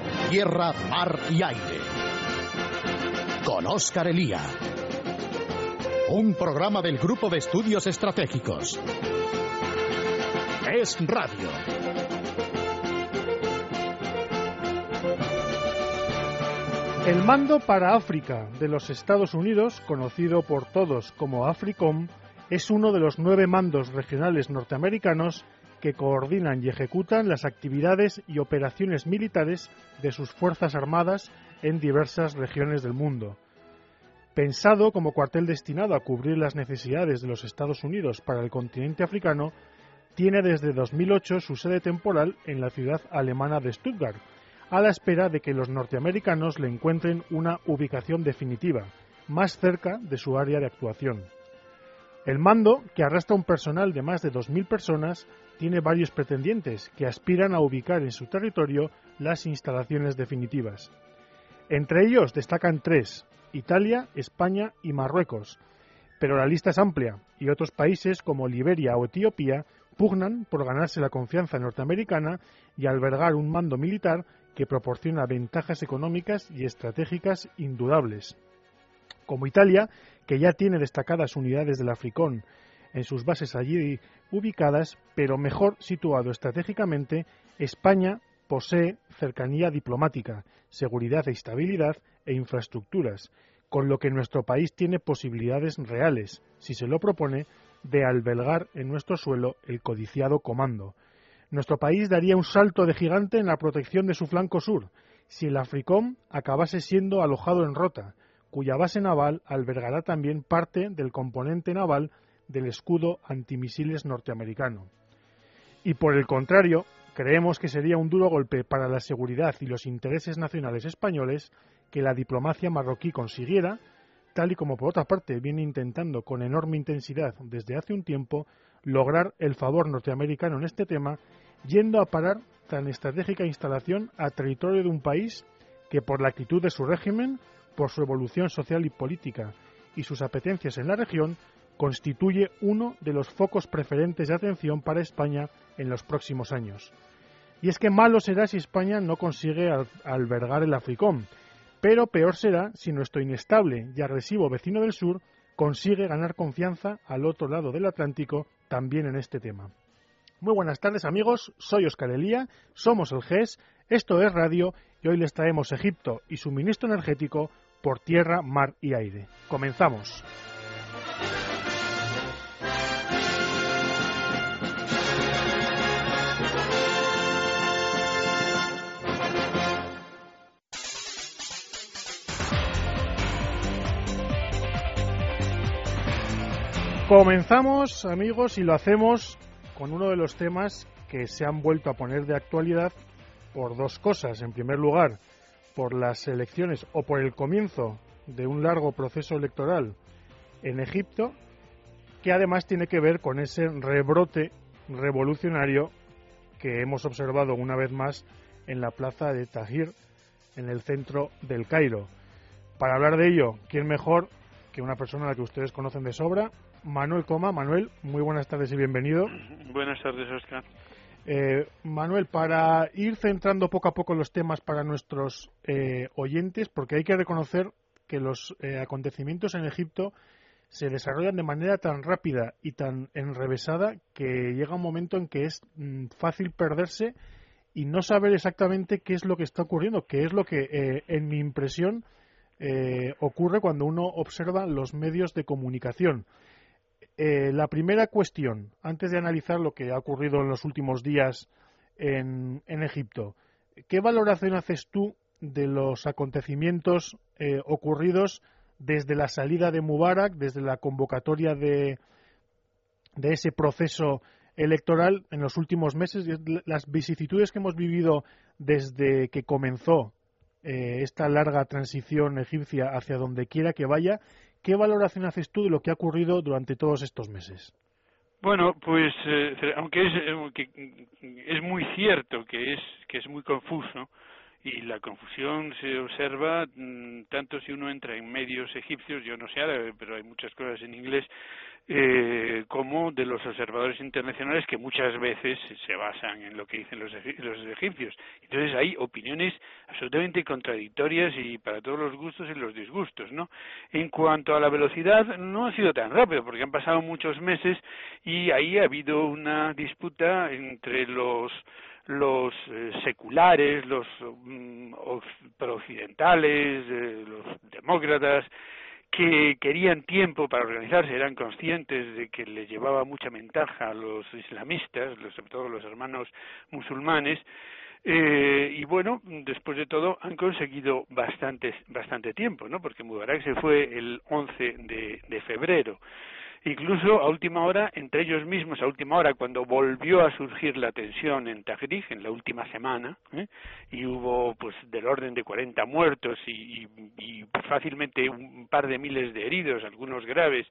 por tierra, mar y aire. Con Óscar Elía. Un programa del Grupo de Estudios Estratégicos. Es Radio. El mando para África de los Estados Unidos, conocido por todos como AFRICOM, es uno de los nueve mandos regionales norteamericanos que coordinan y ejecutan las actividades y operaciones militares de sus Fuerzas Armadas en diversas regiones del mundo. Pensado como cuartel destinado a cubrir las necesidades de los Estados Unidos para el continente africano, tiene desde 2008 su sede temporal en la ciudad alemana de Stuttgart, a la espera de que los norteamericanos le encuentren una ubicación definitiva, más cerca de su área de actuación. El mando, que arrastra un personal de más de 2.000 personas, tiene varios pretendientes que aspiran a ubicar en su territorio las instalaciones definitivas. Entre ellos destacan tres, Italia, España y Marruecos, pero la lista es amplia y otros países como Liberia o Etiopía pugnan por ganarse la confianza norteamericana y albergar un mando militar que proporciona ventajas económicas y estratégicas indudables. Como Italia, que ya tiene destacadas unidades del Africón en sus bases allí ubicadas, pero mejor situado estratégicamente, España posee cercanía diplomática, seguridad e estabilidad e infraestructuras, con lo que nuestro país tiene posibilidades reales, si se lo propone, de albergar en nuestro suelo el codiciado comando. Nuestro país daría un salto de gigante en la protección de su flanco sur, si el Africom acabase siendo alojado en Rota, cuya base naval albergará también parte del componente naval del escudo antimisiles norteamericano. Y por el contrario, creemos que sería un duro golpe para la seguridad y los intereses nacionales españoles que la diplomacia marroquí consiguiera, tal y como por otra parte viene intentando con enorme intensidad desde hace un tiempo, lograr el favor norteamericano en este tema, yendo a parar tan estratégica instalación a territorio de un país que por la actitud de su régimen por su evolución social y política y sus apetencias en la región, constituye uno de los focos preferentes de atención para España en los próximos años. Y es que malo será si España no consigue albergar el Africón, pero peor será si nuestro inestable y agresivo vecino del sur consigue ganar confianza al otro lado del Atlántico también en este tema. Muy buenas tardes amigos, soy Oscar Elía, somos el GES, esto es Radio y hoy les traemos Egipto y su ministro energético por tierra, mar y aire. Comenzamos. Comenzamos, amigos, y lo hacemos con uno de los temas que se han vuelto a poner de actualidad por dos cosas. En primer lugar, por las elecciones o por el comienzo de un largo proceso electoral en Egipto, que además tiene que ver con ese rebrote revolucionario que hemos observado una vez más en la plaza de Tahir, en el centro del Cairo. Para hablar de ello, ¿quién mejor que una persona a la que ustedes conocen de sobra? Manuel Coma. Manuel, muy buenas tardes y bienvenido. Buenas tardes, Oscar. Eh, Manuel, para ir centrando poco a poco los temas para nuestros eh, oyentes, porque hay que reconocer que los eh, acontecimientos en Egipto se desarrollan de manera tan rápida y tan enrevesada que llega un momento en que es mm, fácil perderse y no saber exactamente qué es lo que está ocurriendo, qué es lo que, en mi impresión, ocurre cuando uno observa los medios de comunicación. Eh, la primera cuestión, antes de analizar lo que ha ocurrido en los últimos días en, Egipto, ¿qué valoración haces tú de los acontecimientos eh, ocurridos desde la salida de Mubarak, desde la convocatoria de, de ese proceso electoral en los últimos meses, las vicisitudes que hemos vivido desde que comenzó eh, esta larga transición egipcia hacia donde quiera que vaya ¿Qué valoración haces tú de lo que ha ocurrido durante todos estos meses? Bueno, pues eh, aunque es, eh, es muy cierto que es que es muy confuso y la confusión se observa mm, tanto si uno entra en medios egipcios, yo no sé árabe, pero hay muchas cosas en inglés eh, como de los observadores internacionales que muchas veces se basan en lo que dicen los, los egipcios. Entonces hay opiniones absolutamente contradictorias y para todos los gustos y los disgustos, ¿no? En cuanto a la velocidad, no ha sido tan rápido porque han pasado muchos meses y ahí ha habido una disputa entre los los eh, seculares, los mm, prooccidentales, eh, los demócratas, que querían tiempo para organizarse, eran conscientes de que les llevaba mucha ventaja a los islamistas, sobre todo los hermanos musulmanes, eh, y bueno, después de todo han conseguido bastante, bastante tiempo, ¿no? Porque Mubarak se fue el 11 de, de febrero incluso a última hora, entre ellos mismos, a última hora, cuando volvió a surgir la tensión en Tahrir, en la última semana, ¿eh? y hubo pues del orden de 40 muertos y, y, fácilmente un par de miles de heridos, algunos graves,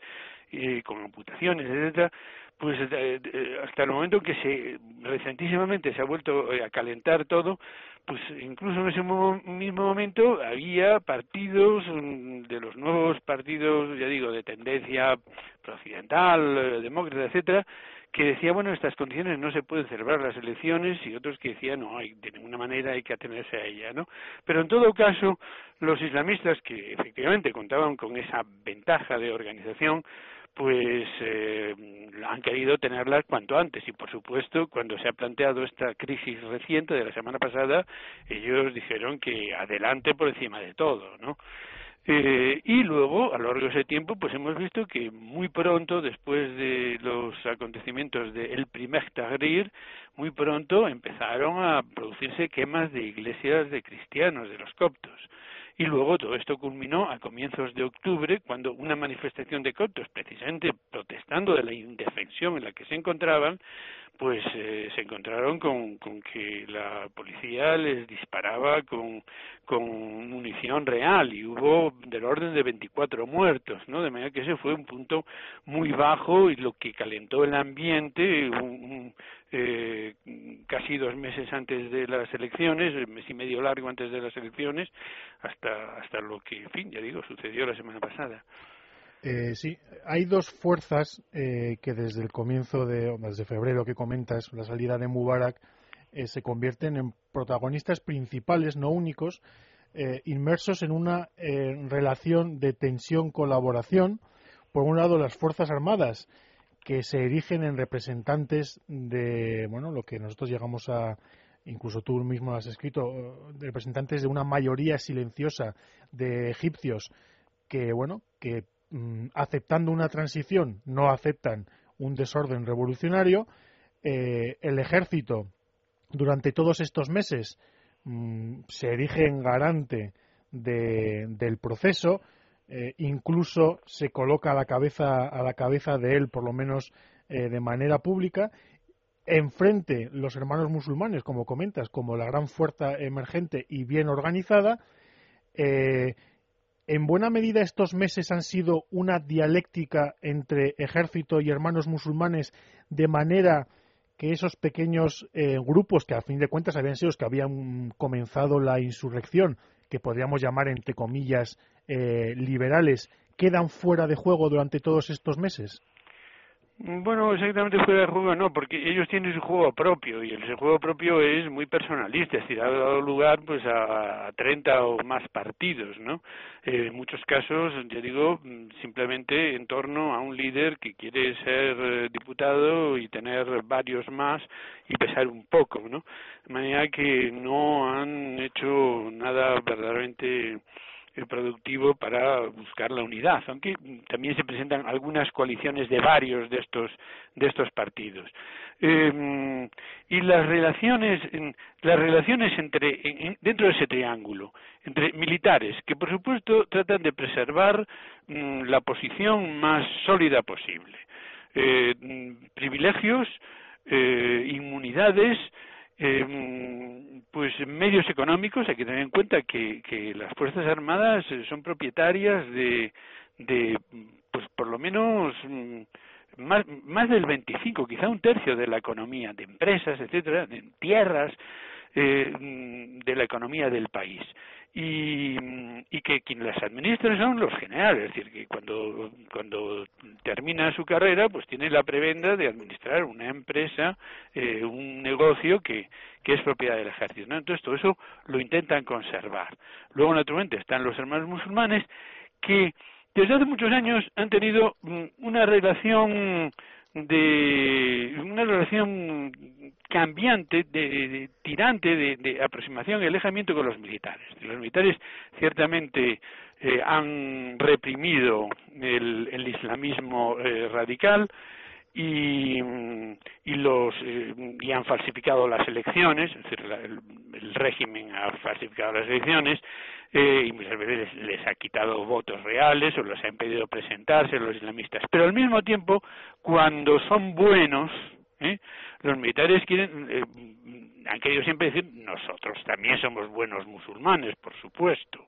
eh, con amputaciones, etcétera, pues eh, hasta el momento que se recentísimamente se ha vuelto a calentar todo, pues incluso en ese mismo momento había partidos mm, de los nuevos partidos, ya digo, de tendencia occidental, eh, demócrata, etcétera, que decía, bueno, en estas condiciones no se pueden celebrar las elecciones y otros que decían, no, hay, de ninguna manera hay que atenerse a ella, ¿no? Pero en todo caso, los islamistas que efectivamente contaban con esa ventaja de organización, pues eh, han querido tenerlas cuanto antes. Y por supuesto cuando se ha planteado esta crisis reciente de la semana pasada ellos dijeron que adelante por encima de todo no eh, y luego a lo largo de ese tiempo pues hemos visto que muy pronto después de los acontecimientos del primer Tahrir muy pronto empezaron a producirse quemas de iglesias de cristianos de los coptos y luego todo esto culminó a comienzos de octubre, cuando una manifestación de coptos, precisamente protestando de la indefensión en la que se encontraban, pues eh, se encontraron con, con, que la policía les disparaba con, con munición real y hubo del orden de 24 muertos, ¿no? De manera que ese fue un punto muy bajo y lo que calentó el ambiente un, eh, casi dos meses antes de las elecciones, mes y medio largo antes de las elecciones, hasta, hasta lo que, en fin, ya digo, sucedió la semana pasada. Eh, sí, hay dos fuerzas eh, que desde el comienzo de, desde febrero que comentas, la salida de Mubarak, eh, se convierten en protagonistas principales, no únicos, eh, inmersos en una relación de tensión-colaboración. Por un lado, las Fuerzas Armadas, que se erigen en representantes de, bueno, lo que nosotros llegamos a, incluso tú mismo has escrito, representantes de una mayoría silenciosa de egipcios que, bueno, que Mm, aceptando una transición, no aceptan un desorden revolucionario. Eh, el ejército, durante todos estos meses, mm, se erige en garante del proceso, eh, incluso se coloca a la cabeza a la cabeza de él, por lo menos eh, de manera pública. Enfrente los hermanos musulmanes, como comentas, como la gran fuerza emergente y bien organizada. ¿En buena medida estos meses han sido una dialéctica entre ejército y hermanos musulmanes de manera que esos pequeños eh, grupos que a fin de cuentas habían sido los que habían comenzado la insurrección, que podríamos llamar entre comillas eh, liberales, quedan fuera de juego durante todos estos meses? Bueno, exactamente fuera de juego no, porque ellos tienen su juego propio y el juego propio es muy personalista, es decir, ha dado lugar pues a, 30 o más partidos, ¿no? Eh, en muchos casos, ya digo, simplemente en torno a un líder que quiere ser eh, diputado y tener varios más y pesar un poco, ¿no? De manera que no han hecho nada verdaderamente productivo para buscar la unidad, aunque también se presentan algunas coaliciones de varios de estos de estos partidos. Eh, y las relaciones las relaciones entre dentro de ese triángulo entre militares que por supuesto tratan de preservar mm, la posición más sólida posible eh, privilegios eh, inmunidades eh, pues medios económicos hay que tener en cuenta que, que las fuerzas armadas son propietarias de, de pues por lo menos mm, más, más del 25, quizá un tercio de la economía, de empresas, etcétera, de tierras, de la economía del país y, y que quienes las administran son los generales, es decir, que cuando, cuando termina su carrera, pues tiene la prebenda de administrar una empresa, eh, un negocio que, que es propiedad del ejército. ¿no? Entonces, todo eso lo intentan conservar. Luego, naturalmente, están los hermanos musulmanes que desde hace muchos años han tenido mm, una relación de una relación cambiante, de, tirante, de, aproximación y alejamiento con los militares. Los militares ciertamente eh, han reprimido el, islamismo eh, radical y, y los eh, y han falsificado las elecciones, es decir, el, régimen ha falsificado las elecciones eh, y muchas veces les, ha quitado votos reales o les ha impedido presentarse los islamistas. Pero al mismo tiempo, cuando son buenos, ¿eh? los militares quieren, eh, han querido siempre decir, nosotros también somos buenos musulmanes, por supuesto.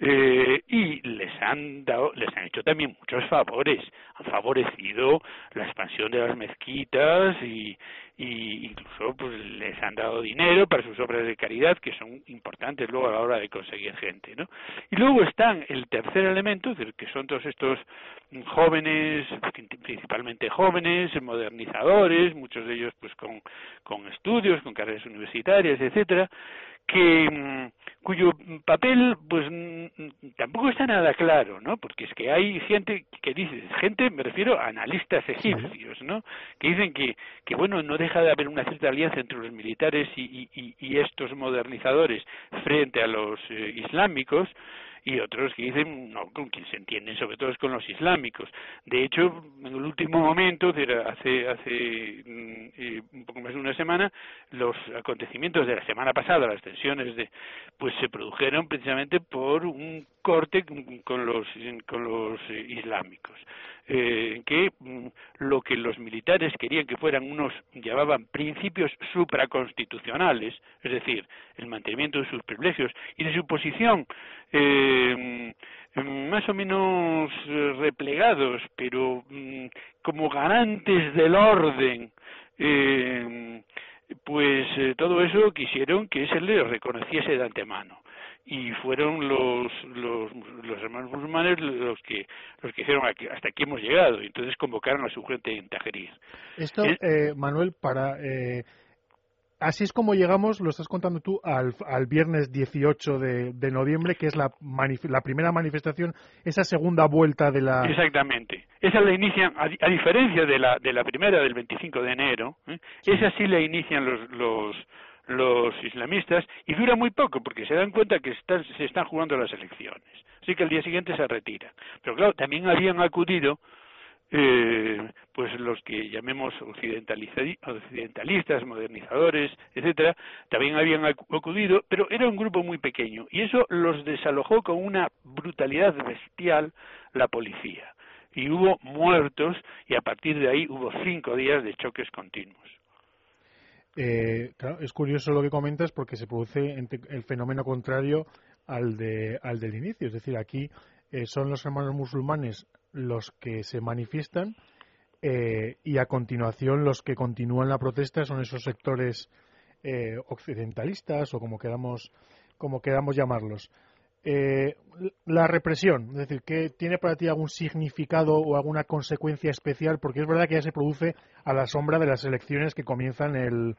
Eh, y les han dado, les han hecho también muchos favores, han favorecido la expansión de las mezquitas y, y incluso pues les han dado dinero para sus obras de caridad que son importantes luego a la hora de conseguir gente, ¿no? Y luego están el tercer elemento, que son todos estos jóvenes, principalmente jóvenes, modernizadores, muchos de ellos pues con, con estudios, con carreras universitarias, etcétera, que mm, cuyo papel pues mm, tampoco está nada claro, ¿no? Porque es que hay gente que dice, gente, me refiero a analistas egipcios, ¿no? Que dicen que, que bueno, no deja de haber una cierta alianza entre los militares y, y, estos modernizadores frente a los eh, islámicos, y otros que dicen no con quien se entienden sobre todo es con los islámicos. De hecho en el último momento hace hace mm, eh, un poco más de una semana los acontecimientos de la semana pasada las tensiones de pues se produjeron precisamente por un corte con los con los islámicos eh, que mm, lo que los militares querían que fueran unos llamaban principios supraconstitucionales, es decir, el mantenimiento de sus privilegios y de su posición eh, mm, más o menos eh, replegados, pero mm, como garantes del orden, eh, pues eh, todo eso quisieron que se les reconociese de antemano y fueron los, los, los hermanos musulmanes los que los que dijeron hasta aquí hemos llegado y entonces convocaron a su gente en Tajerir. Esto, eh, Manuel, para eh, así es como llegamos, lo estás contando tú, al, al viernes 18 de, de, noviembre, que es la, la primera manifestación, esa segunda vuelta de la... Exactamente. Esa la inician, a, a diferencia de la, de la primera del 25 de enero, ¿eh? esa sí la inician los, los, los islamistas y dura muy poco porque se dan cuenta que están, se están jugando las elecciones. Así que el día siguiente se retira. Pero claro, también habían acudido eh, pues los que llamemos occidentalistas, modernizadores, etcétera, también habían acudido, pero era un grupo muy pequeño y eso los desalojó con una brutalidad bestial la policía. Y hubo muertos y a partir de ahí hubo cinco días de choques continuos. Eh, claro, es curioso lo que comentas porque se produce el fenómeno contrario al, de, al del inicio. Es decir, aquí eh, son los hermanos musulmanes los que se manifiestan eh, y a continuación los que continúan la protesta son esos sectores occidentalistas o como queramos, como queramos llamarlos. La represión, es decir, que tiene para ti algún significado o alguna consecuencia especial, porque es verdad que ya se produce a la sombra de las elecciones que comienzan el,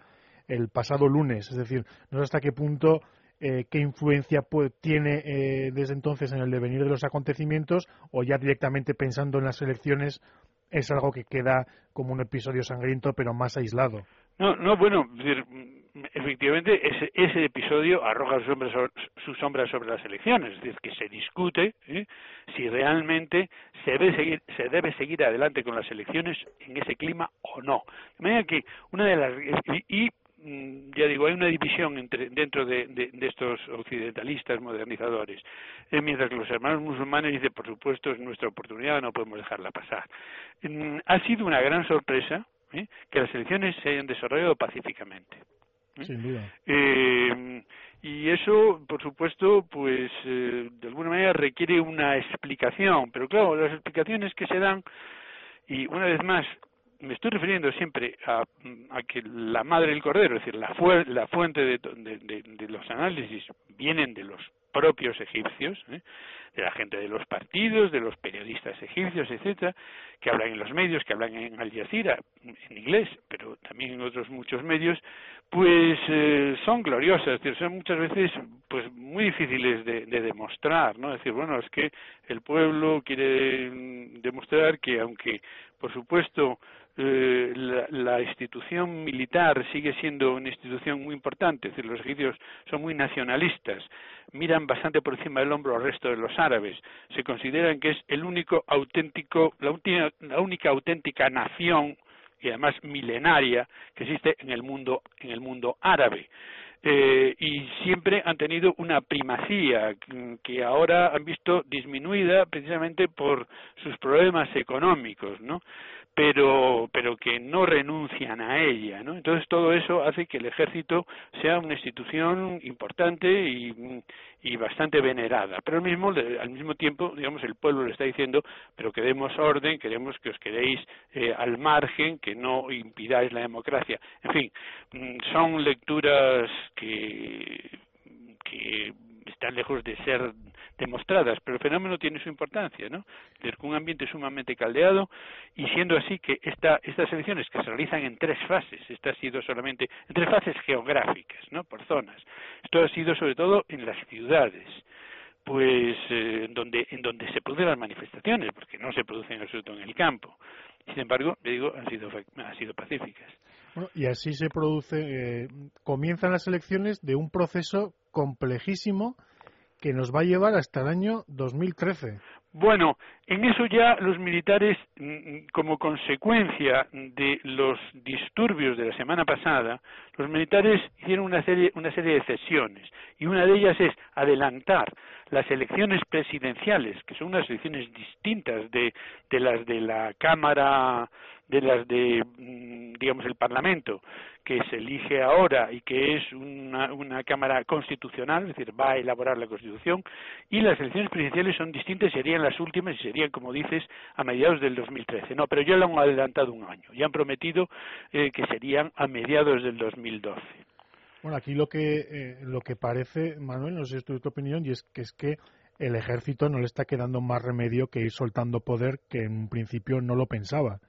el pasado lunes, es decir, no sé hasta qué punto eh, qué influencia tiene eh, desde entonces en el devenir de los acontecimientos o ya directamente pensando en las elecciones es algo que queda como un episodio sangriento pero más aislado. No, no, bueno, efectivamente ese, ese episodio arroja su sombra, sobre, las elecciones, es decir, que se discute ¿eh? si realmente se debe, seguir, se debe seguir adelante con las elecciones en ese clima o no. De manera que una de las y, y mm, ya digo, hay una división entre, dentro de, de, de estos occidentalistas modernizadores, eh, mientras que los hermanos musulmanes dicen, por supuesto, es nuestra oportunidad, no podemos dejarla pasar. Mm, ha sido una gran sorpresa ¿eh? que las elecciones se hayan desarrollado pacíficamente. ¿Eh? Sin duda. Eh, y eso, por supuesto, pues eh, de alguna manera requiere una explicación, pero claro, las explicaciones que se dan, y una vez más, me estoy refiriendo siempre a, que la madre del cordero, es decir, la, la fuente de, de, los análisis vienen de los propios egipcios, ¿eh? de la gente de los partidos, de los periodistas egipcios, etcétera, que hablan en los medios, que hablan en Al Jazeera, en inglés, pero también en otros muchos medios, pues eh, son gloriosas, son muchas veces pues muy difíciles de, de, demostrar, ¿no? Es decir, bueno, es que el pueblo quiere demostrar que aunque, por supuesto, eh, la, la, institución militar sigue siendo una institución muy importante, es decir, los egipcios son muy nacionalistas, miran bastante por encima del hombro al resto de los árabes, se consideran que es el único auténtico, la, la única auténtica nación y además milenaria que existe en el mundo, en el mundo árabe. Eh, y siempre han tenido una primacía que ahora han visto disminuida precisamente por sus problemas económicos, ¿no? Pero pero que no renuncian a ella no entonces todo eso hace que el ejército sea una institución importante y, y bastante venerada. Pero al mismo al mismo tiempo digamos el pueblo le está diciendo pero que demos orden queremos que os quedéis eh, al margen que no impidáis la democracia en fin mm, son lecturas que que están lejos de ser demostradas, pero el fenómeno tiene su importancia, ¿no? Un ambiente sumamente caldeado y siendo así que esta, estas elecciones que se realizan en tres fases, esta ha sido solamente en tres fases geográficas, ¿no? Por zonas. Esto ha sido sobre todo en las ciudades pues eh, en donde en donde se producen las manifestaciones porque no se producen absoluto en el campo sin embargo le digo han sido han sido pacíficas bueno, y así se produce eh, comienzan las elecciones de un proceso complejísimo que nos va a llevar hasta el año 2013. Bueno, en eso ya los militares, mm, como consecuencia de los disturbios de la semana pasada, los militares hicieron una serie, una serie de cesiones y una de ellas es adelantar las elecciones presidenciales, que son unas elecciones distintas de, de las de la Cámara de las de, mm, digamos, el Parlamento, que se elige ahora y que es una, una Cámara constitucional, es decir, va a elaborar la Constitución, y las elecciones presidenciales son distintas, serían las últimas y serían, como dices, a mediados del 2013. No, pero ya lo han adelantado un año, ya han prometido eh, que serían a mediados del 2012. Bueno, aquí lo que, eh, lo que parece, Manuel, no sé si es tu opinión, y es que es que el ejército no le está quedando más remedio que ir soltando poder que en un principio no lo pensaba.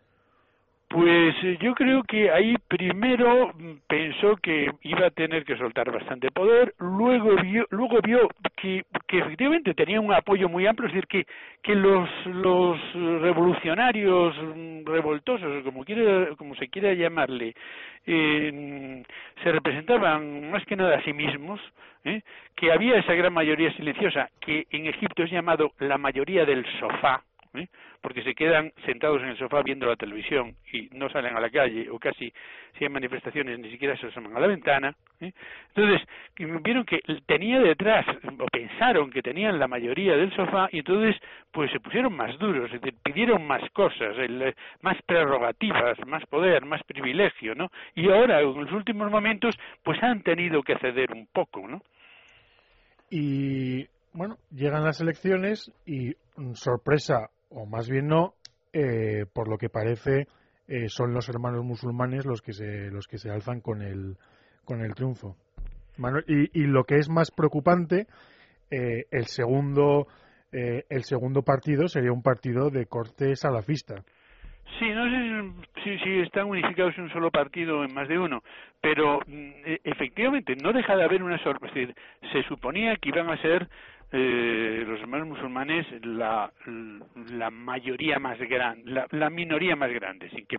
Pues eh, yo creo que ahí primero pensó que iba a tener que soltar bastante poder, luego vio, luego vio que, que efectivamente tenía un apoyo muy amplio, es decir, que, que los, los revolucionarios revoltosos, como, quiera, como se quiera llamarle, eh, se representaban más que nada a sí mismos, ¿eh? que había esa gran mayoría silenciosa, que en Egipto es llamado la mayoría del sofá, ¿eh? porque se quedan sentados en el sofá viendo la televisión y no salen a la calle o casi si hay manifestaciones ni siquiera se asoman a la ventana. ¿eh? Entonces vieron que tenía detrás o pensaron que tenían la mayoría del sofá y entonces pues se pusieron más duros, pidieron más cosas, el, más prerrogativas, más poder, más privilegio, ¿no? Y ahora en los últimos momentos pues han tenido que ceder un poco, ¿no? Y bueno, llegan las elecciones y mm, sorpresa o más bien no, eh, por lo que parece eh, son los hermanos musulmanes los que se los que se alzan con el con el triunfo. y, lo que es más preocupante, eh, el segundo el segundo partido sería un partido de corte salafista. Sí, no sé si, si, están unificados en un solo partido en más de uno, pero mm, e, efectivamente no deja de haber una sorpresa. se suponía que iban a ser eh, los hermanos musulmanes la, la mayoría más grande, la, la, minoría más grande, sin que,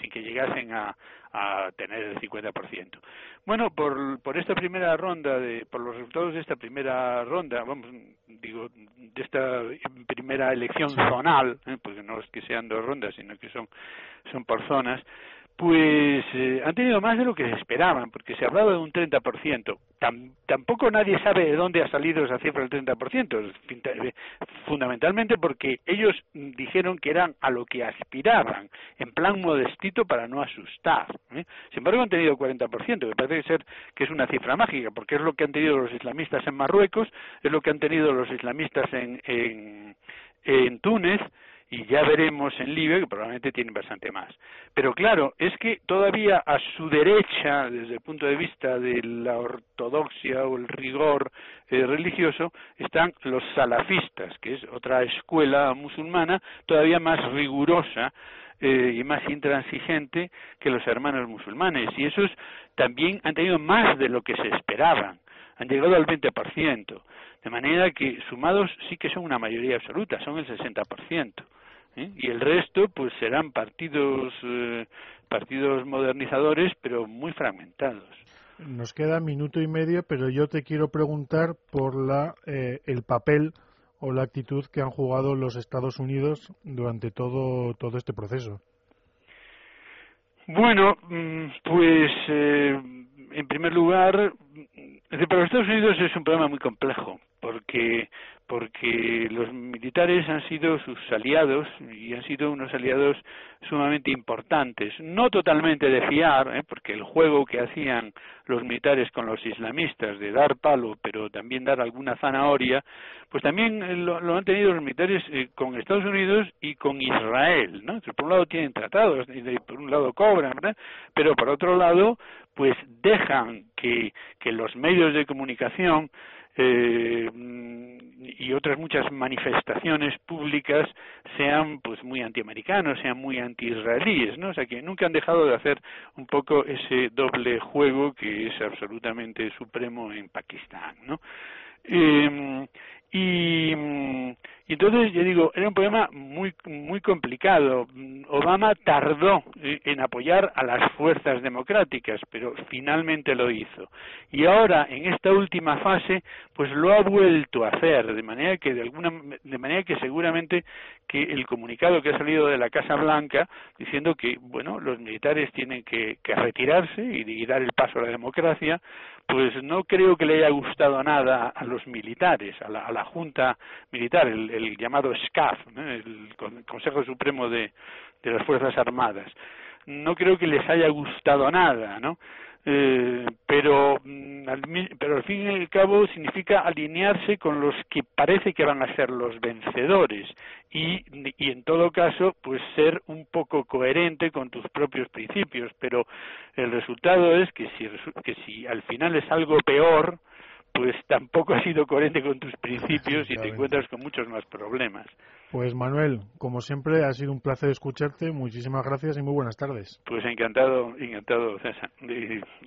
sin que llegasen a, a tener el 50%. Bueno, por, por esta primera ronda, de, por los resultados de esta primera ronda, vamos, digo, de esta primera elección zonal, ¿eh? porque no es que sean dos rondas, sino que son, son por zonas, pues eh, han tenido más de lo que esperaban, porque se hablaba de un 30%. tampoco nadie sabe de dónde ha salido esa cifra del 30%, eh, fundamentalmente porque ellos dijeron que eran a lo que aspiraban, en plan modestito para no asustar. ¿eh? Sin embargo, han tenido 40%, que parece ser que es una cifra mágica, porque es lo que han tenido los islamistas en Marruecos, es lo que han tenido los islamistas en, en Túnez, y ya veremos en Libia que probablemente tienen bastante más. Pero claro, es que todavía a su derecha, desde el punto de vista de la ortodoxia o el rigor eh, religioso, están los salafistas, que es otra escuela musulmana todavía más rigurosa eh, y más intransigente que los hermanos musulmanes. Y esos también han tenido más de lo que se esperaban. Han llegado al 20%. De manera que sumados sí que son una mayoría absoluta, son el 60%. ¿Eh? y el resto pues serán partidos eh, partidos modernizadores pero muy fragmentados nos queda minuto y medio pero yo te quiero preguntar por la eh, el papel o la actitud que han jugado los Estados Unidos durante todo todo este proceso bueno mm, pues en primer lugar para los Estados Unidos es un problema muy complejo porque porque los militares han sido sus aliados y han sido unos aliados sumamente importantes, no totalmente de fiar, ¿eh? porque el juego que hacían los militares con los islamistas de dar palo, pero también dar alguna zanahoria, pues también eh, lo, han tenido los militares eh, con Estados Unidos y con Israel, ¿no? por un lado tienen tratados, y por un lado cobran, ¿verdad? pero por otro lado, pues dejan que, que los medios de comunicación eh, y otras muchas manifestaciones públicas sean pues muy antiamericanos, sean muy anti-israelíes, ¿no? O sea que nunca han dejado de hacer un poco ese doble juego que es absolutamente supremo en Pakistán, ¿no? Eh, y, y entonces yo digo era un problema muy muy complicado. Obama tardó en apoyar a las fuerzas democráticas pero finalmente lo hizo. Y ahora en esta última fase pues lo ha vuelto a hacer de manera que de alguna de manera que seguramente que el comunicado que ha salido de la Casa Blanca diciendo que bueno los militares tienen que, que retirarse y dar el paso a la democracia pues no creo que le haya gustado nada a los militares a la, junta militar el, el llamado SCAF el Consejo Supremo de, de las Fuerzas Armadas. No creo que les haya gustado nada no eh, pero, mm, al, pero al fin y al cabo significa alinearse con los que parece que van a ser los vencedores y, y en todo caso pues ser un poco coherente con tus propios principios. Pero el resultado es que si, que si al final es algo peor pues tampoco has sido coherente con tus principios y te encuentras con muchos más problemas. Pues Manuel, como siempre, ha sido un placer escucharte. Muchísimas gracias y muy buenas tardes. Pues encantado, encantado, César.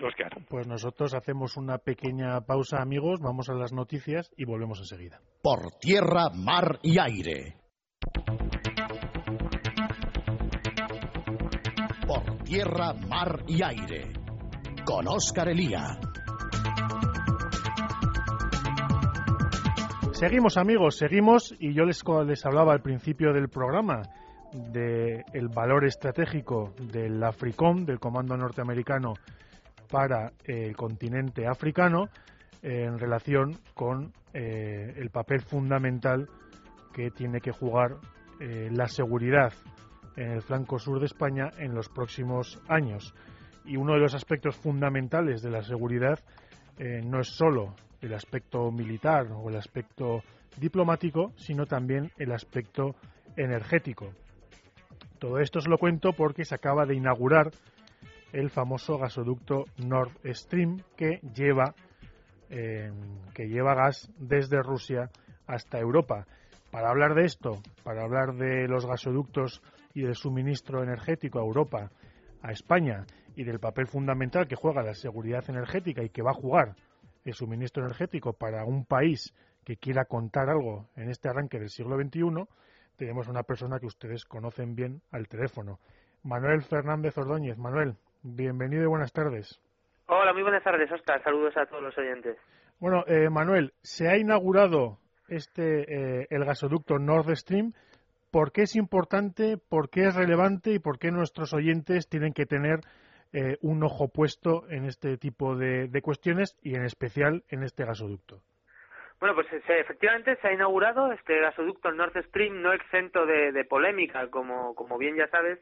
Oscar. Pues nosotros hacemos una pequeña pausa, amigos. Vamos a las noticias y volvemos enseguida. Por tierra, mar y aire. Por tierra, mar y aire. Con Oscar Elía. Seguimos amigos, seguimos y yo les, les hablaba al principio del programa del valor estratégico del AFRICOM, del Comando Norteamericano para el continente africano, en relación con eh, el papel fundamental que tiene que jugar eh, la seguridad en el flanco sur de España en los próximos años. Y uno de los aspectos fundamentales de la seguridad eh, no es solo el aspecto militar o el aspecto diplomático, sino también el aspecto energético. Todo esto os lo cuento porque se acaba de inaugurar el famoso gasoducto Nord Stream que lleva eh, que lleva gas desde Rusia hasta Europa. Para hablar de esto, para hablar de los gasoductos y del suministro energético a Europa, a España y del papel fundamental que juega la seguridad energética y que va a jugar el suministro energético para un país que quiera contar algo en este arranque del siglo XXI, tenemos una persona que ustedes conocen bien al teléfono. Manuel Fernández Ordóñez. Manuel, bienvenido y buenas tardes. Hola, muy buenas tardes, Oscar. Saludos a todos los oyentes. Bueno, eh, Manuel, se ha inaugurado este eh, el gasoducto Nord Stream. ¿Por qué es importante, por qué es relevante y por qué nuestros oyentes tienen que tener eh, un ojo puesto en este tipo de, cuestiones y en especial en este gasoducto. Bueno, pues efectivamente se ha inaugurado este gasoducto, el Nord Stream, no exento de, polémica, como, como bien ya sabes,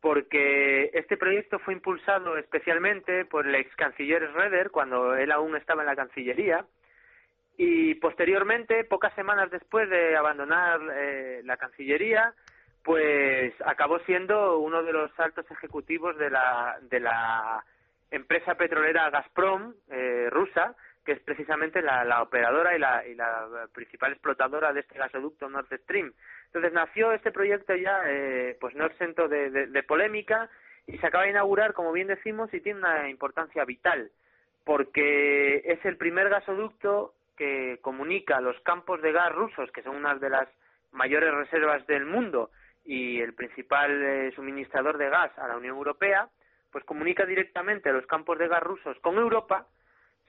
porque este proyecto fue impulsado especialmente por el ex canciller Schroeder cuando él aún estaba en la Cancillería y posteriormente, pocas semanas después de abandonar eh, la Cancillería, pues acabó siendo uno de los altos ejecutivos de la, de la empresa petrolera Gazprom eh, rusa, que es precisamente la, operadora y la, y la, principal explotadora de este gasoducto Nord Stream. Entonces nació este proyecto ya, eh, pues no exento de, de, polémica y se acaba de inaugurar, como bien decimos, y tiene una importancia vital, porque es el primer gasoducto que comunica los campos de gas rusos, que son unas de las mayores reservas del mundo y el principal eh, suministrador de gas a la Unión Europea, pues comunica directamente los campos de gas rusos con Europa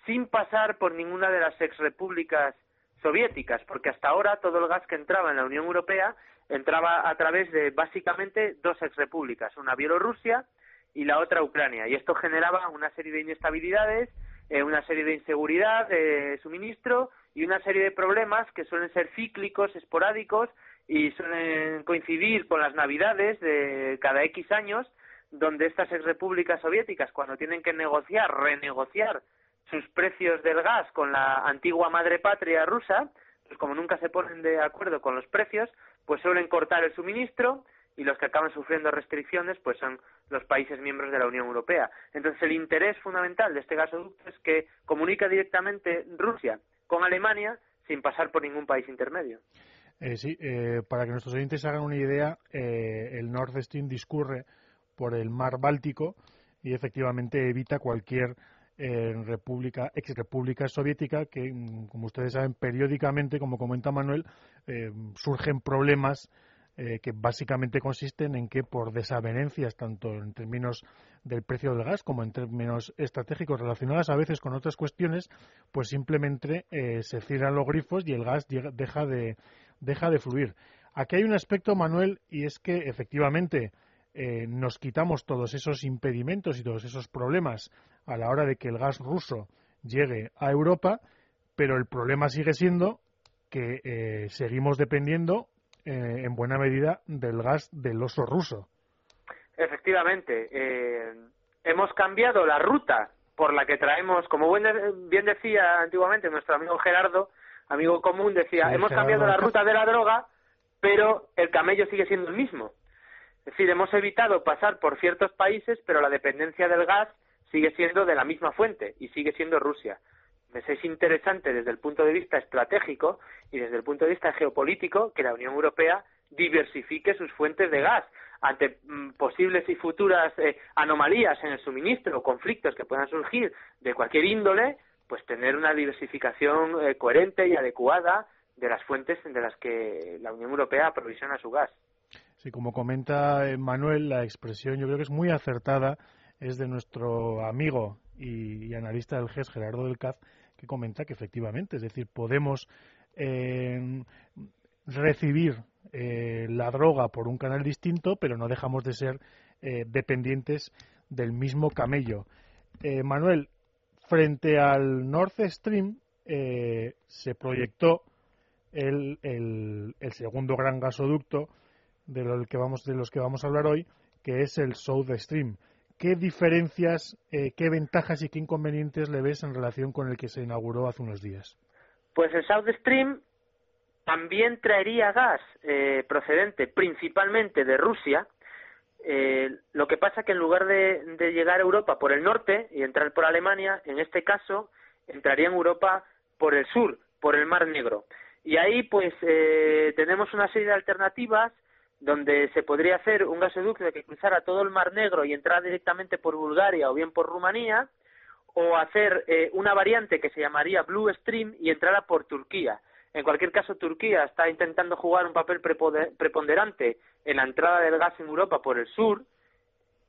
sin pasar por ninguna de las exrepúblicas soviéticas, porque hasta ahora todo el gas que entraba en la Unión Europea entraba a través de básicamente dos exrepúblicas, una Bielorrusia y la otra Ucrania, y esto generaba una serie de inestabilidades, eh, una serie de inseguridad de suministro y una serie de problemas que suelen ser cíclicos, esporádicos y suelen coincidir con las navidades de cada X años, donde estas exrepúblicas soviéticas, cuando tienen que negociar, renegociar sus precios del gas con la antigua madre patria rusa, pues como nunca se ponen de acuerdo con los precios, pues suelen cortar el suministro y los que acaban sufriendo restricciones pues son los países miembros de la Unión Europea. Entonces el interés fundamental de este gasoducto es que comunica directamente Rusia con Alemania sin pasar por ningún país intermedio. Eh, sí, eh, para que nuestros oyentes hagan una idea, eh, el Nord Stream discurre por el mar Báltico y efectivamente evita cualquier en república, ex república soviética que, mm, como ustedes saben, periódicamente, como comenta Manuel, eh, surgen problemas eh, que básicamente consisten en que por desavenencias, tanto en términos del precio del gas como en términos estratégicos relacionadas a veces con otras cuestiones, pues simplemente eh, se cierran los grifos y el gas deja de, deja de fluir. Aquí hay un aspecto, Manuel, y es que efectivamente eh, nos quitamos todos esos impedimentos y todos esos problemas a la hora de que el gas ruso llegue a Europa, pero el problema sigue siendo que eh, seguimos dependiendo eh, en buena medida del gas del oso ruso. Efectivamente, hemos cambiado la ruta por la que traemos, como bien decía antiguamente nuestro amigo Gerardo, amigo común, decía, hemos cambiado la ruta de la droga, pero el camello sigue siendo el mismo. Es decir, hemos evitado pasar por ciertos países, pero la dependencia del gas sigue siendo de la misma fuente y sigue siendo Rusia. Es interesante desde el punto de vista estratégico y desde el punto de vista geopolítico que la Unión Europea diversifique sus fuentes de gas ante mm, posibles y futuras eh, anomalías en el suministro o conflictos que puedan surgir de cualquier índole, pues tener una diversificación eh, coherente y adecuada de las fuentes de las que la Unión Europea aprovisiona su gas. Sí, como comenta eh, Manuel, la expresión yo creo que es muy acertada, es de nuestro amigo y, analista del GES, Gerardo del Caz, que comenta que efectivamente, es decir, podemos eh, recibir eh, la droga por un canal distinto, pero no dejamos de ser dependientes del mismo camello. Manuel, frente al North Stream se proyectó el, el segundo gran gasoducto de, lo que vamos, de los que vamos a hablar hoy, que es el South Stream. ¿Qué diferencias, eh, qué ventajas y qué inconvenientes le ves en relación con el que se inauguró hace unos días? Pues el South Stream también traería gas eh, procedente principalmente de Rusia. Eh, lo que pasa que en lugar de, de, llegar a Europa por el norte y entrar por Alemania, en este caso entraría en Europa por el sur, por el Mar Negro. Y ahí pues tenemos una serie de alternativas donde se podría hacer un gasoducto que cruzara todo el Mar Negro y entrar directamente por Bulgaria o bien por Rumanía, o hacer eh, una variante que se llamaría Blue Stream y entrara por Turquía. En cualquier caso, Turquía está intentando jugar un papel preponderante en la entrada del gas en Europa por el sur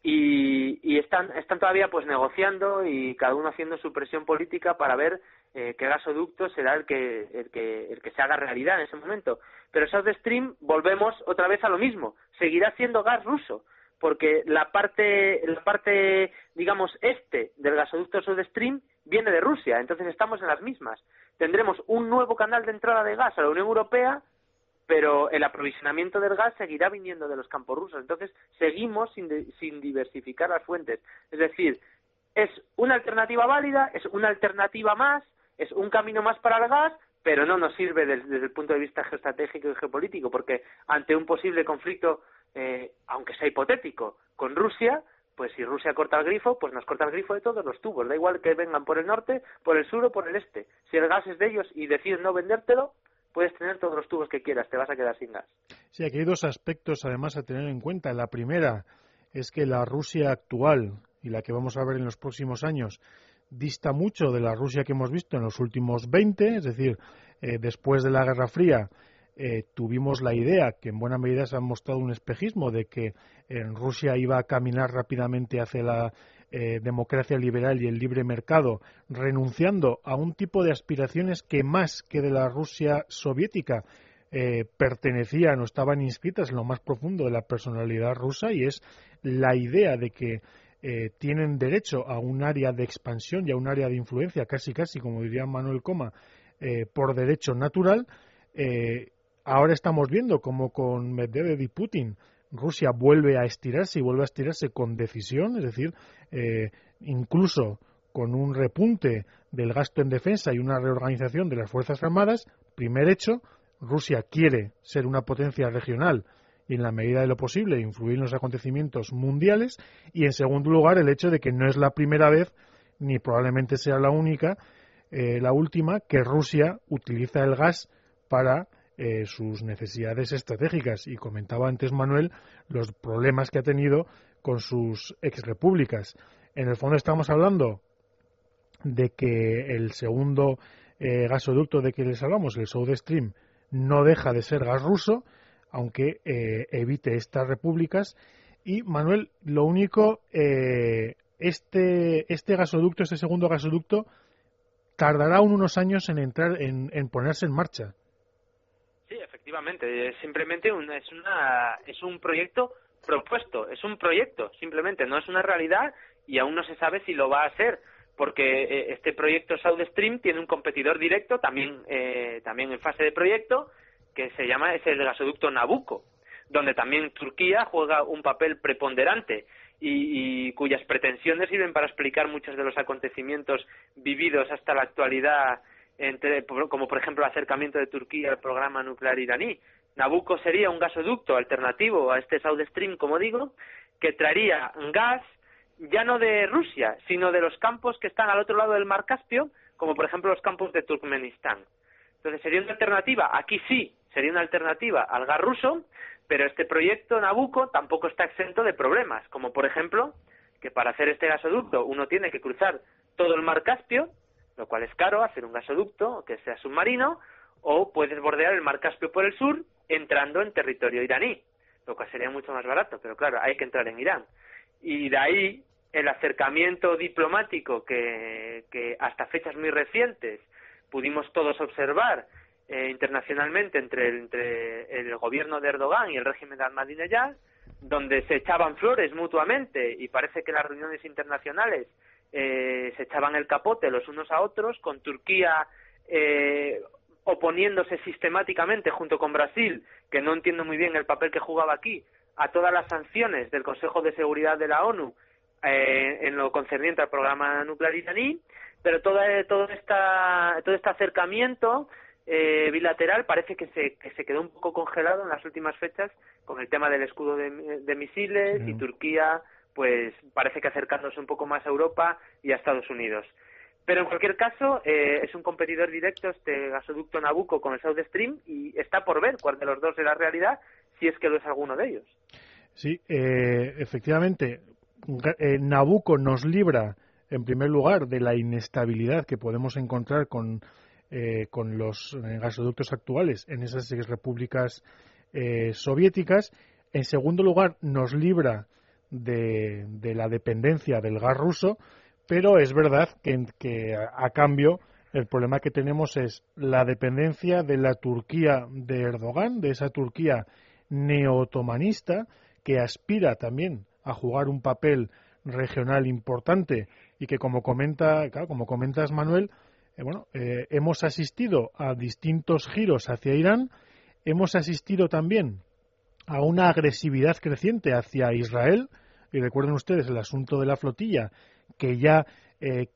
y, y están, están todavía pues negociando y cada uno haciendo su presión política para ver eh, qué gasoducto será el que, el, que, el que se haga realidad en ese momento. Pero South Stream volvemos otra vez a lo mismo, seguirá siendo gas ruso, porque la parte, la parte digamos, este del gasoducto South Stream viene de Rusia, entonces estamos en las mismas. Tendremos un nuevo canal de entrada de gas a la Unión Europea pero el aprovisionamiento del gas seguirá viniendo de los campos rusos. Entonces, seguimos sin, sin diversificar las fuentes. Es decir, es una alternativa válida, es una alternativa más, es un camino más para el gas, pero no nos sirve desde, el punto de vista geoestratégico y geopolítico, porque ante un posible conflicto eh, aunque sea hipotético, con Rusia, pues si Rusia corta el grifo, pues nos corta el grifo de todos los tubos. Da igual que vengan por el norte, por el sur o por el este. Si el gas es de ellos y deciden no vendértelo, puedes tener todos los tubos que quieras, te vas a quedar sin gas. Sí, aquí hay dos aspectos además a tener en cuenta. La primera es que la Rusia actual y la que vamos a ver en los próximos años dista mucho de la Rusia que hemos visto en los últimos 20, es decir, eh, después de la Guerra Fría eh, tuvimos la idea, que en buena medida se ha mostrado un espejismo, de que en Rusia iba a caminar rápidamente hacia la eh, democracia liberal y el libre mercado, renunciando a un tipo de aspiraciones que más que de la Rusia soviética pertenecían o estaban inscritas en lo más profundo de la personalidad rusa y es la idea de que eh, tienen derecho a un área de expansión y a un área de influencia, casi casi, como diría Manuel Coma, eh, por derecho natural. Eh, ahora estamos viendo como con Medvedev y Putin Rusia vuelve a estirarse y vuelve a estirarse con decisión, es decir, incluso con un repunte del gasto en defensa y una reorganización de las Fuerzas Armadas. Primer hecho, Rusia quiere ser una potencia regional y en la medida de lo posible influir en los acontecimientos mundiales y en segundo lugar el hecho de que no es la primera vez ni probablemente sea la única eh, la última que Rusia utiliza el gas para eh, sus necesidades estratégicas y comentaba antes Manuel los problemas que ha tenido con sus exrepúblicas en el fondo estamos hablando de que el segundo eh, gasoducto de que les hablamos el South Stream no deja de ser gas ruso aunque eh, evite estas repúblicas. Y Manuel, lo único, eh, este, este gasoducto, este segundo gasoducto, tardará unos años en entrar, en, ponerse en marcha. Efectivamente, es simplemente un, es, una, es un proyecto propuesto, es un proyecto, simplemente, no es una realidad y aún no se sabe si lo va a ser porque eh, este proyecto South Stream tiene un competidor directo también también en fase de proyecto que se llama es el gasoducto Nabucco, donde también Turquía juega un papel preponderante y, cuyas pretensiones sirven para explicar muchos de los acontecimientos vividos hasta la actualidad, entre, como por ejemplo el acercamiento de Turquía al programa nuclear iraní. Nabucco sería un gasoducto alternativo a este South Stream, como digo, que traería gas ya no de Rusia, sino de los campos que están al otro lado del Mar Caspio, como por ejemplo los campos de Turkmenistán. Entonces sería una alternativa, aquí sí, sería una alternativa al gas ruso, pero este proyecto Nabucco tampoco está exento de problemas, como por ejemplo que para hacer este gasoducto uno tiene que cruzar todo el mar Caspio, lo cual es caro, hacer un gasoducto que sea submarino, o puedes bordear el mar Caspio por el sur entrando en territorio iraní, lo cual sería mucho más barato, pero claro, hay que entrar en Irán. Y de ahí el acercamiento diplomático que, que hasta fechas muy recientes pudimos todos observar eh, internacionalmente entre entre el gobierno de Erdogan y el régimen de Ahmadinejad, donde se echaban flores mutuamente y parece que las reuniones internacionales eh, se echaban el capote los unos a otros, con Turquía eh, oponiéndose sistemáticamente junto con Brasil, que no entiendo muy bien el papel que jugaba aquí, a todas las sanciones del Consejo de Seguridad de la ONU en lo concerniente al programa nuclear iraní, pero todo, todo, esta, todo este acercamiento eh, bilateral parece que se, que se quedó un poco congelado en las últimas fechas con el tema del escudo de, misiles y Turquía pues parece que acercándose un poco más a Europa y a Estados Unidos. Pero en cualquier caso, eh, es un competidor directo este gasoducto Nabucco con el South Stream y está por ver cuál de los dos la realidad, si es que lo es alguno de ellos. Sí, eh, efectivamente, Nabucco nos libra, en primer lugar, de la inestabilidad que podemos encontrar con eh, con los eh, gasoductos actuales en esas repúblicas eh, soviéticas. En segundo lugar, nos libra de, la dependencia del gas ruso, pero es verdad que, a, cambio el problema que tenemos es la dependencia de la Turquía de Erdogan, de esa Turquía neo-otomanista que aspira también a jugar un papel regional importante y que como comenta, como comentas Manuel, eh, bueno, eh, hemos asistido a distintos giros hacia Irán, hemos asistido también a una agresividad creciente hacia Israel, y recuerden ustedes el asunto de la flotilla, que ya eh,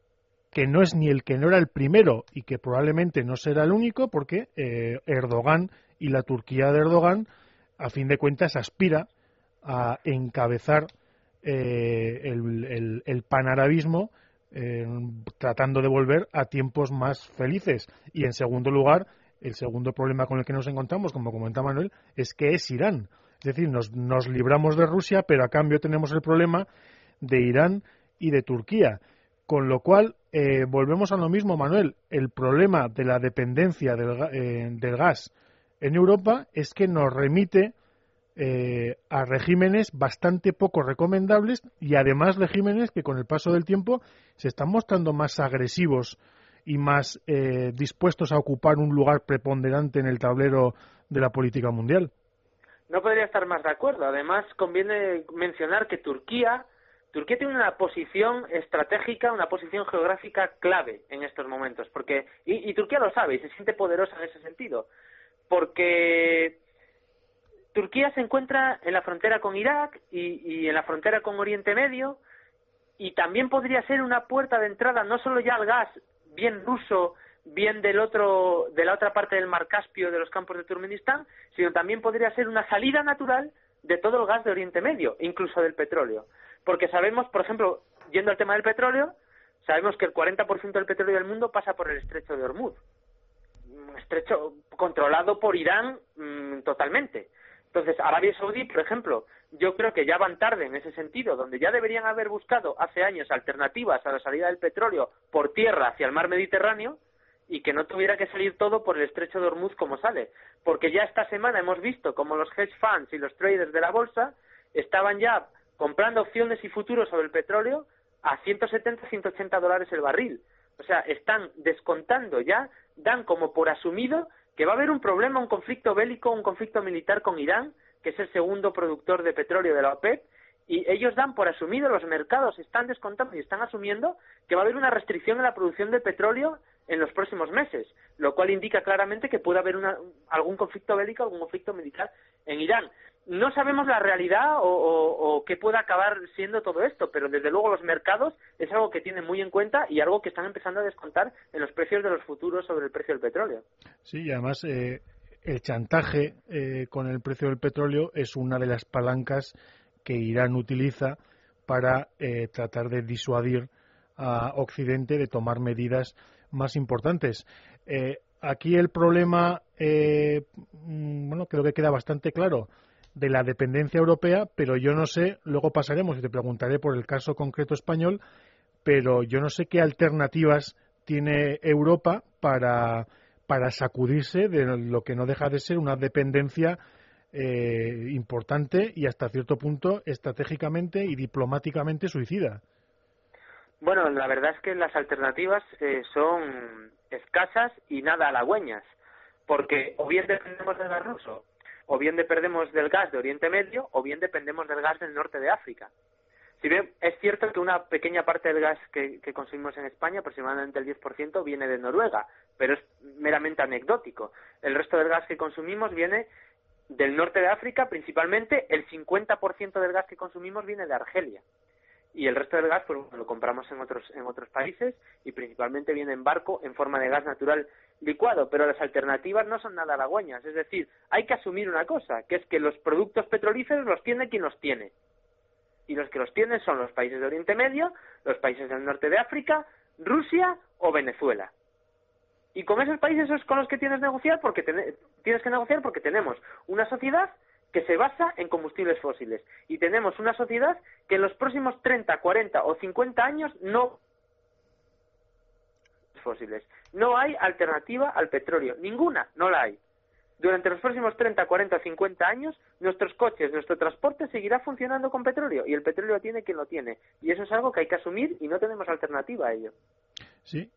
que no es ni el que no era el primero y que probablemente no será el único, porque Erdogan y la Turquía de Erdogan, a fin de cuentas, aspira a encabezar eh, el, panarabismo eh, tratando de volver a tiempos más felices. Y en segundo lugar, el segundo problema con el que nos encontramos, como comenta Manuel, es que es Irán. Es decir, nos, libramos de Rusia, pero a cambio tenemos el problema de Irán y de Turquía. Con lo cual, eh, volvemos a lo mismo, Manuel. El problema de la dependencia del, del gas en Europa es que nos remite eh, a regímenes bastante poco recomendables y además regímenes que con el paso del tiempo se están mostrando más agresivos y más eh, dispuestos a ocupar un lugar preponderante en el tablero de la política mundial. No podría estar más de acuerdo. Además, conviene mencionar que Turquía, Turquía tiene una posición estratégica, una posición geográfica clave en estos momentos, porque y, y Turquía lo sabe y se siente poderosa en ese sentido, porque Turquía se encuentra en la frontera con Irak y, en la frontera con Oriente Medio y también podría ser una puerta de entrada no solo ya al gas bien ruso, bien del otro de la otra parte del Mar Caspio de los campos de Turkmenistán, sino también podría ser una salida natural de todo el gas de Oriente Medio, incluso del petróleo. Porque sabemos, por ejemplo, yendo al tema del petróleo, sabemos que el 40% del petróleo del mundo pasa por el estrecho de Hormuz. Un estrecho controlado por Irán mm, totalmente. Entonces, Arabia Saudí, por ejemplo, yo creo que ya van tarde en ese sentido, donde ya deberían haber buscado hace años alternativas a la salida del petróleo por tierra hacia el mar Mediterráneo y que no tuviera que salir todo por el estrecho de Hormuz como sale. Porque ya esta semana hemos visto como los hedge funds y los traders de la bolsa estaban ya comprando opciones y futuros sobre el petróleo a 170, 180 dólares el barril. O sea, están descontando ya, dan como por asumido que va a haber un problema, un conflicto bélico, un conflicto militar con Irán, que es el segundo productor de petróleo de la OPEP, y ellos dan por asumido, los mercados están descontando y están asumiendo que va a haber una restricción en la producción de petróleo en los próximos meses, lo cual indica claramente que puede haber algún conflicto bélico, algún conflicto militar en Irán no sabemos la realidad o, qué puede acabar siendo todo esto, pero desde luego los mercados es algo que tienen muy en cuenta y algo que están empezando a descontar en los precios de los futuros sobre el precio del petróleo. Sí, y además eh, el chantaje eh, con el precio del petróleo es una de las palancas que Irán utiliza para eh, tratar de disuadir a Occidente de tomar medidas más importantes. aquí el problema, mm, bueno, creo que queda bastante claro de la dependencia europea, pero yo no sé, luego pasaremos y te preguntaré por el caso concreto español, pero yo no sé qué alternativas tiene Europa para, para sacudirse de lo que no deja de ser una dependencia eh, importante y hasta cierto punto estratégicamente y diplomáticamente suicida. Bueno, la verdad es que las alternativas eh, son escasas y nada halagüeñas, porque o bien dependemos del gas ruso o bien dependemos del gas de Oriente Medio o bien dependemos del gas del norte de África. Si bien es cierto que una pequeña parte del gas que, consumimos en España, aproximadamente el 10%, viene de Noruega, pero es meramente anecdótico. El resto del gas que consumimos viene del norte de África, principalmente el 50% del gas que consumimos viene de Argelia. Y el resto del gas pues, lo compramos en otros, en otros países y principalmente viene en barco en forma de gas natural licuado, pero las alternativas no son nada halagüeñas. Es decir, hay que asumir una cosa, que es que los productos petrolíferos los tiene quien los tiene. Y los que los tienen son los países de Oriente Medio, los países del norte de África, Rusia o Venezuela. Y con esos países es con los que tienes, negociar porque tienes que negociar porque tenemos una sociedad que se basa en combustibles fósiles y tenemos una sociedad que en los próximos 30, 40 o 50 años no fósiles. No hay alternativa al petróleo, ninguna, no la hay. Durante los próximos 30, 40, 50 años, nuestros coches, nuestro transporte seguirá funcionando con petróleo y el petróleo tiene quien lo tiene. Y eso es algo que hay que asumir y no tenemos alternativa a ello. Sí,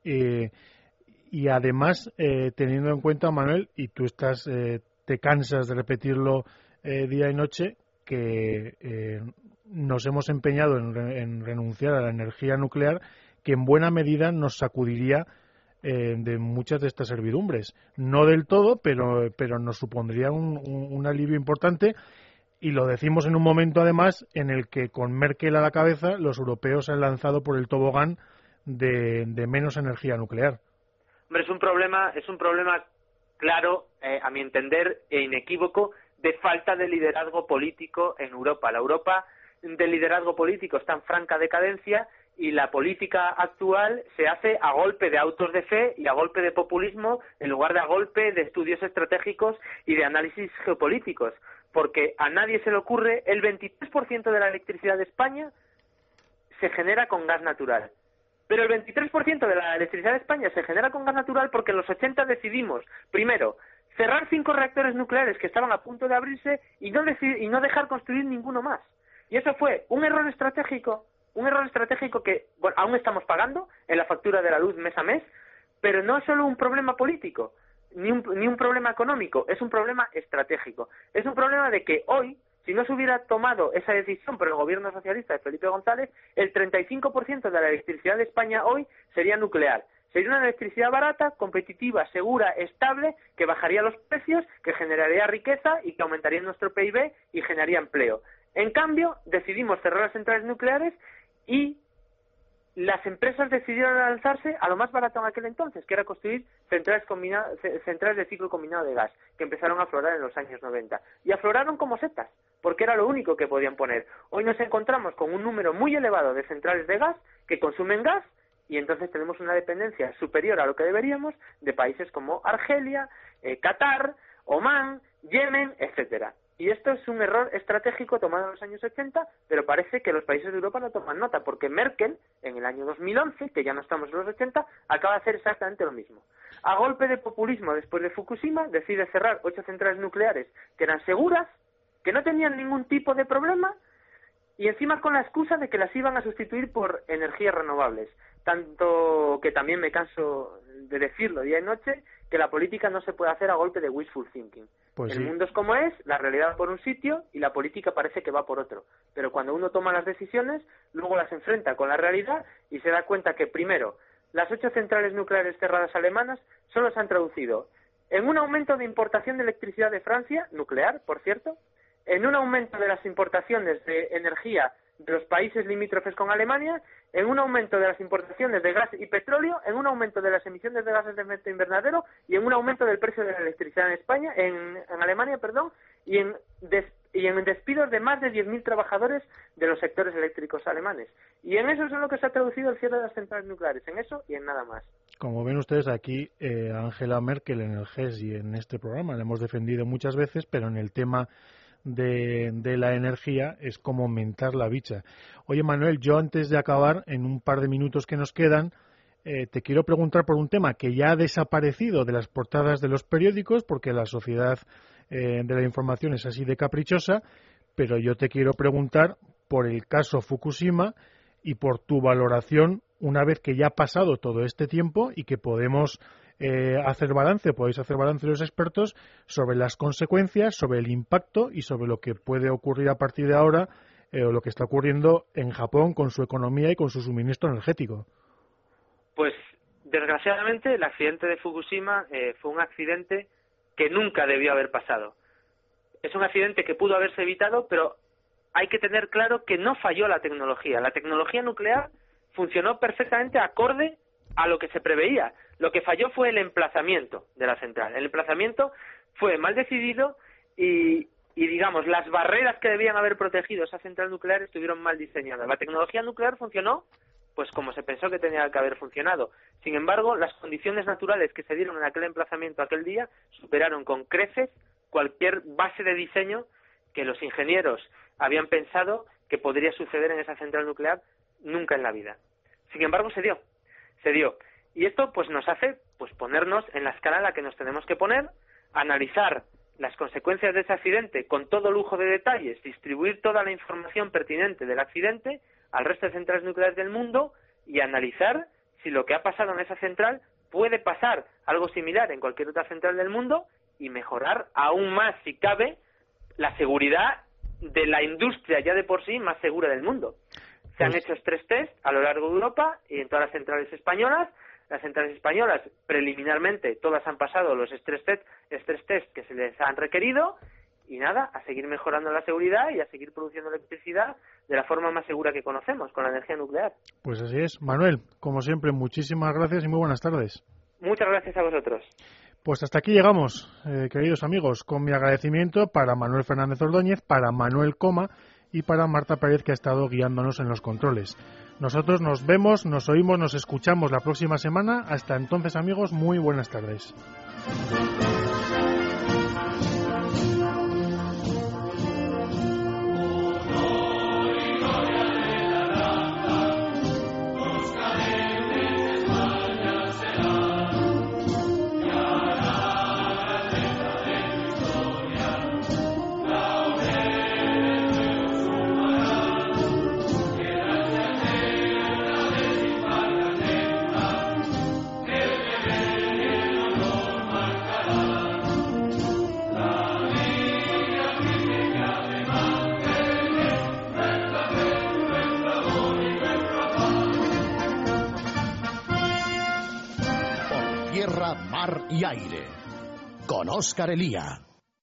y además, eh, teniendo en cuenta, Manuel, y tú estás, eh, te cansas de repetirlo eh, día y noche, que nos hemos empeñado en renunciar a la energía nuclear que en buena medida nos sacudiría eh, de muchas de estas servidumbres. No del todo, pero, pero nos supondría un, alivio importante. Y lo decimos en un momento, además, en el que con Merkel a la cabeza los europeos han lanzado por el tobogán de, menos energía nuclear. Hombre, es un problema, es un problema claro, eh, a mi entender, e inequívoco de falta de liderazgo político en Europa. La Europa de liderazgo político está en franca decadencia y la política actual se hace a golpe de autos de fe y a golpe de populismo en lugar de a golpe de estudios estratégicos y de análisis geopolíticos. Porque a nadie se le ocurre, el 23% de la electricidad de España se genera con gas natural. Pero el 23% de la electricidad de España se genera con gas natural porque en los 80 decidimos, primero, cerrar cinco reactores nucleares que estaban a punto de abrirse y no, y no dejar construir ninguno más. Y eso fue un error estratégico un error estratégico que bueno, aún estamos pagando en la factura de la luz mes a mes, pero no es solo un problema político, ni un, ni un problema económico, es un problema estratégico. Es un problema de que hoy, si no se hubiera tomado esa decisión por el gobierno socialista de Felipe González, el 35% de la electricidad de España hoy sería nuclear. Sería una electricidad barata, competitiva, segura, estable, que bajaría los precios, que generaría riqueza y que aumentaría nuestro PIB y generaría empleo. En cambio, decidimos cerrar las centrales nucleares y las empresas decidieron lanzarse a lo más barato en aquel entonces, que era construir centrales, centrales de ciclo combinado de gas, que empezaron a aflorar en los años 90. Y afloraron como setas, porque era lo único que podían poner. Hoy nos encontramos con un número muy elevado de centrales de gas que consumen gas y entonces tenemos una dependencia superior a lo que deberíamos de países como Argelia, eh, Qatar, Omán, Yemen, etcétera. Y esto es un error estratégico tomado en los años 80, pero parece que los países de Europa no toman nota, porque Merkel, en el año 2011, que ya no estamos en los 80, acaba de hacer exactamente lo mismo. A golpe de populismo después de Fukushima, decide cerrar ocho centrales nucleares que eran seguras, que no tenían ningún tipo de problema, y encima con la excusa de que las iban a sustituir por energías renovables. Tanto que también me canso de decirlo día y noche, que la política no se puede hacer a golpe de wishful thinking. Pues el mundo es como es, la realidad por un sitio y la política parece que va por otro. Pero cuando uno toma las decisiones, luego las enfrenta con la realidad y se da cuenta que, primero, las ocho centrales nucleares cerradas alemanas solo se han traducido en un aumento de importación de electricidad de Francia, nuclear, por cierto, en un aumento de las importaciones de energía de los países limítrofes con Alemania, en un aumento de las importaciones de gas y petróleo, en un aumento de las emisiones de gases de efecto invernadero y en un aumento del precio de la electricidad en España, en, Alemania, perdón, y en, y en despidos de más de 10.000 trabajadores de los sectores eléctricos alemanes. Y en eso es en lo que se ha traducido el cierre de las centrales nucleares, en eso y en nada más. Como ven ustedes aquí, eh, Angela Merkel en el GES y en este programa la hemos defendido muchas veces, pero en el tema de, la energía es como aumentar la bicha. Oye, Manuel, yo antes de acabar, en un par de minutos que nos quedan, eh, te quiero preguntar por un tema que ya ha desaparecido de las portadas de los periódicos, porque la sociedad eh, de la información es así de caprichosa, pero yo te quiero preguntar por el caso Fukushima y por tu valoración una vez que ya ha pasado todo este tiempo y que podemos eh, hacer balance, podéis hacer balance los expertos sobre las consecuencias, sobre el impacto y sobre lo que puede ocurrir a partir de ahora eh, o lo que está ocurriendo en Japón con su economía y con su suministro energético. Pues desgraciadamente el accidente de Fukushima eh, fue un accidente que nunca debió haber pasado. Es un accidente que pudo haberse evitado, pero hay que tener claro que no falló la tecnología. La tecnología nuclear funcionó perfectamente acorde a lo que se preveía. Lo que falló fue el emplazamiento de la central. El emplazamiento fue mal decidido y, y digamos, las barreras que debían haber protegido esa central nuclear estuvieron mal diseñadas. La tecnología nuclear funcionó pues como se pensó que tenía que haber funcionado. Sin embargo, las condiciones naturales que se dieron en aquel emplazamiento aquel día superaron con creces cualquier base de diseño que los ingenieros habían pensado que podría suceder en esa central nuclear nunca en la vida. Sin embargo, se dio se dio. Y esto pues nos hace pues ponernos en la escala en la que nos tenemos que poner, analizar las consecuencias de ese accidente con todo lujo de detalles, distribuir toda la información pertinente del accidente al resto de centrales nucleares del mundo y analizar si lo que ha pasado en esa central puede pasar algo similar en cualquier otra central del mundo y mejorar aún más, si cabe, la seguridad de la industria ya de por sí más segura del mundo. Se han pues hecho tres test a lo largo de Europa y en todas las centrales españolas. Las centrales españolas, preliminarmente, todas han pasado los stress test, test que se les han requerido y nada, a seguir mejorando la seguridad y a seguir produciendo electricidad de la forma más segura que conocemos, con la energía nuclear. Pues así es. Manuel, como siempre, muchísimas gracias y muy buenas tardes. Muchas gracias a vosotros. Pues hasta aquí llegamos, eh, queridos amigos, con mi agradecimiento para Manuel Fernández Ordóñez, para Manuel Coma y para Marta Pérez que ha estado guiándonos en los controles. Nosotros nos vemos, nos oímos, nos escuchamos la próxima semana. Hasta entonces, amigos, muy buenas tardes. Mar y aire. Con Oscar Elía.